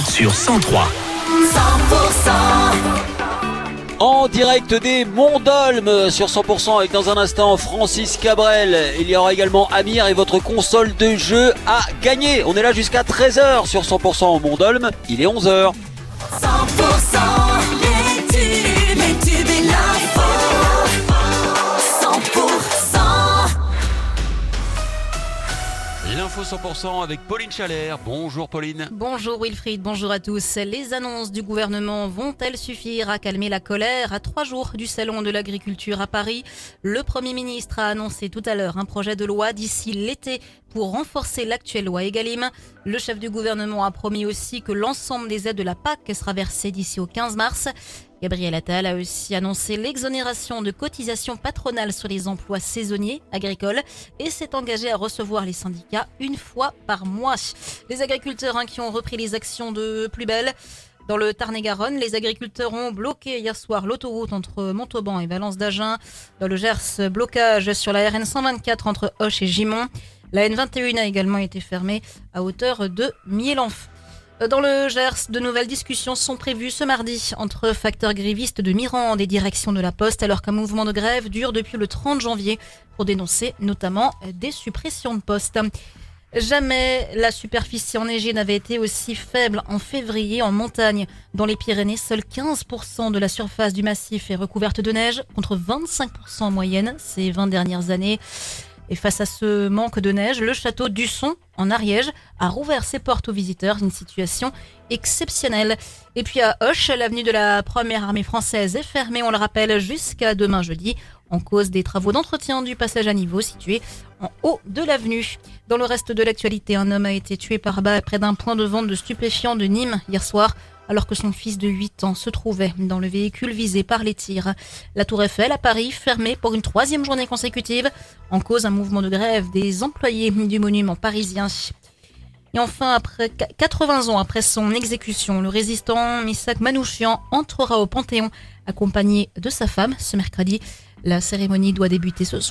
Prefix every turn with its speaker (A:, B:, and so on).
A: sur 103.
B: 100%
C: En direct des Monts d'Olme sur 100% avec dans un instant Francis Cabrel. Il y aura également Amir et votre console de jeu à gagner. On est là jusqu'à 13h sur 100% au Mont d'Olme. Il est 11h.
B: 100%
C: L'info 100% avec Pauline Chalère. Bonjour Pauline.
D: Bonjour Wilfried, bonjour à tous. Les annonces du gouvernement vont-elles suffire à calmer la colère À trois jours du Salon de l'agriculture à Paris, le Premier ministre a annoncé tout à l'heure un projet de loi d'ici l'été pour renforcer l'actuelle loi Egalim. Le chef du gouvernement a promis aussi que l'ensemble des aides de la PAC sera versé d'ici au 15 mars. Gabriel Attal a aussi annoncé l'exonération de cotisations patronales sur les emplois saisonniers agricoles et s'est engagé à recevoir les syndicats une fois par mois. Les agriculteurs hein, qui ont repris les actions de plus belle. Dans le Tarn-et-Garonne, les agriculteurs ont bloqué hier soir l'autoroute entre Montauban et Valence d'Agen. Dans le Gers, blocage sur la RN 124 entre Hoche et Gimont. La N21 a également été fermée à hauteur de Mielenf. Dans le Gers, de nouvelles discussions sont prévues ce mardi entre facteurs grévistes de Mirande et direction de la Poste, alors qu'un mouvement de grève dure depuis le 30 janvier pour dénoncer notamment des suppressions de postes. Jamais la superficie enneigée n'avait été aussi faible en février en montagne. Dans les Pyrénées, seuls 15% de la surface du massif est recouverte de neige, contre 25% en moyenne ces 20 dernières années. Et face à ce manque de neige, le château d'Usson, en Ariège, a rouvert ses portes aux visiteurs, une situation exceptionnelle. Et puis à Hoche, l'avenue de la première armée française est fermée, on le rappelle, jusqu'à demain jeudi, en cause des travaux d'entretien du passage à niveau situé en haut de l'avenue. Dans le reste de l'actualité, un homme a été tué par balle près d'un point de vente de stupéfiants de Nîmes hier soir alors que son fils de 8 ans se trouvait dans le véhicule visé par les tirs. La Tour Eiffel à Paris fermée pour une troisième journée consécutive, en cause un mouvement de grève des employés du monument parisien. Et enfin, après 80 ans après son exécution, le résistant Misak Manouchian entrera au Panthéon accompagné de sa femme ce mercredi. La cérémonie doit débuter ce soir.